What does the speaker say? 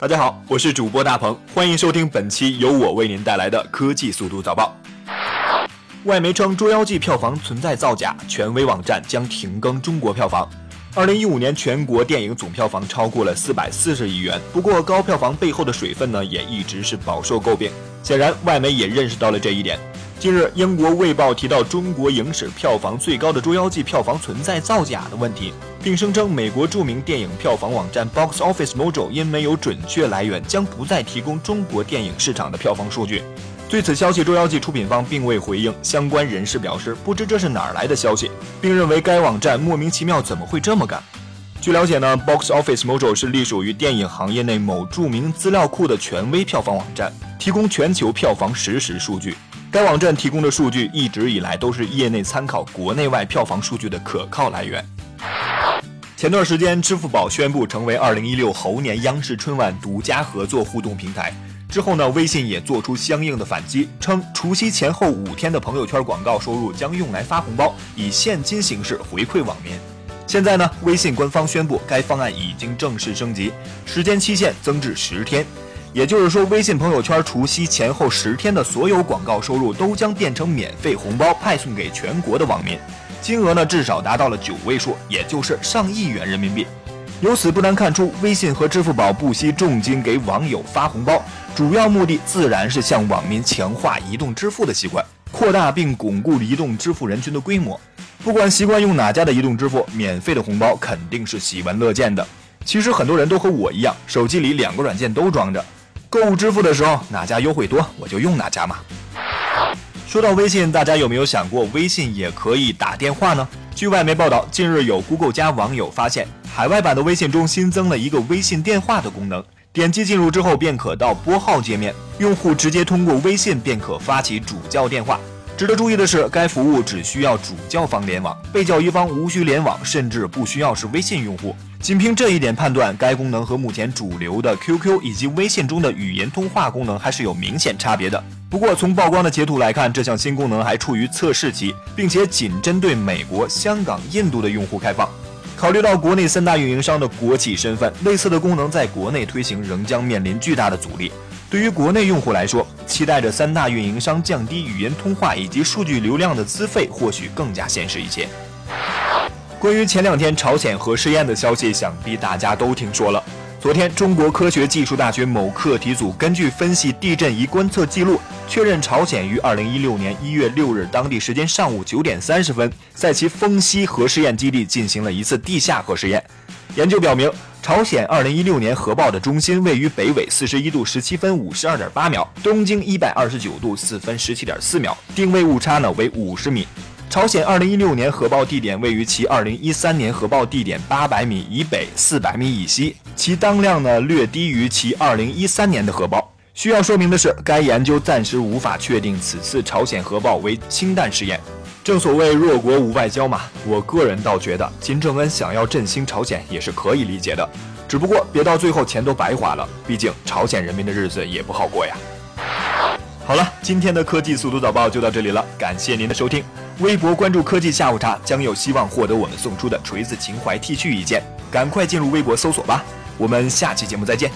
大家好，我是主播大鹏，欢迎收听本期由我为您带来的科技速度早报。外媒称《捉妖记》票房存在造假，权威网站将停更中国票房。二零一五年全国电影总票房超过了四百四十亿元，不过高票房背后的水分呢，也一直是饱受诟病。显然，外媒也认识到了这一点。近日，英国《卫报》提到中国影史票房最高的《捉妖记》票房存在造假的问题，并声称美国著名电影票房网站 Box Office Mojo 因没有准确来源，将不再提供中国电影市场的票房数据。对此消息，《捉妖记》出品方并未回应。相关人士表示，不知这是哪儿来的消息，并认为该网站莫名其妙，怎么会这么干？据了解呢，Box Office Mojo 是隶属于电影行业内某著名资料库的权威票房网站，提供全球票房实时数据。该网站提供的数据一直以来都是业内参考国内外票房数据的可靠来源。前段时间，支付宝宣布成为2016猴年央视春晚独家合作互动平台。之后呢，微信也做出相应的反击，称除夕前后五天的朋友圈广告收入将用来发红包，以现金形式回馈网民。现在呢，微信官方宣布该方案已经正式升级，时间期限增至十天。也就是说，微信朋友圈除夕前后十天的所有广告收入都将变成免费红包，派送给全国的网民，金额呢至少达到了九位数，也就是上亿元人民币。由此不难看出，微信和支付宝不惜重金给网友发红包，主要目的自然是向网民强化移动支付的习惯，扩大并巩固移动支付人群的规模。不管习惯用哪家的移动支付，免费的红包肯定是喜闻乐见的。其实很多人都和我一样，手机里两个软件都装着。购物支付的时候，哪家优惠多，我就用哪家嘛。说到微信，大家有没有想过，微信也可以打电话呢？据外媒报道，近日有 Google 加网友发现，海外版的微信中新增了一个微信电话的功能，点击进入之后便可到拨号界面，用户直接通过微信便可发起主叫电话。值得注意的是，该服务只需要主叫方联网，被叫一方无需联网，甚至不需要是微信用户。仅凭这一点判断，该功能和目前主流的 QQ 以及微信中的语音通话功能还是有明显差别的。不过，从曝光的截图来看，这项新功能还处于测试期，并且仅针对美国、香港、印度的用户开放。考虑到国内三大运营商的国企身份，类似的功能在国内推行仍将面临巨大的阻力。对于国内用户来说，期待着三大运营商降低语音通话以及数据流量的资费，或许更加现实一些。关于前两天朝鲜核试验的消息，想必大家都听说了。昨天，中国科学技术大学某课题组根据分析地震仪观测记录，确认朝鲜于二零一六年一月六日当地时间上午九点三十分，在其丰西核试验基地进行了一次地下核试验。研究表明，朝鲜二零一六年核爆的中心位于北纬四十一度十七分五十二点八秒，东经一百二十九度四分十七点四秒，定位误差呢为五十米。朝鲜2016年核爆地点位于其2013年核爆地点800米以北400米以西，其当量呢略低于其2013年的核爆。需要说明的是，该研究暂时无法确定此次朝鲜核爆为氢弹试验。正所谓弱国无外交嘛，我个人倒觉得金正恩想要振兴朝鲜也是可以理解的，只不过别到最后钱都白花了，毕竟朝鲜人民的日子也不好过呀。好了，今天的科技速读早报就到这里了，感谢您的收听。微博关注科技下午茶，将有希望获得我们送出的锤子情怀 T 恤一件，赶快进入微博搜索吧。我们下期节目再见。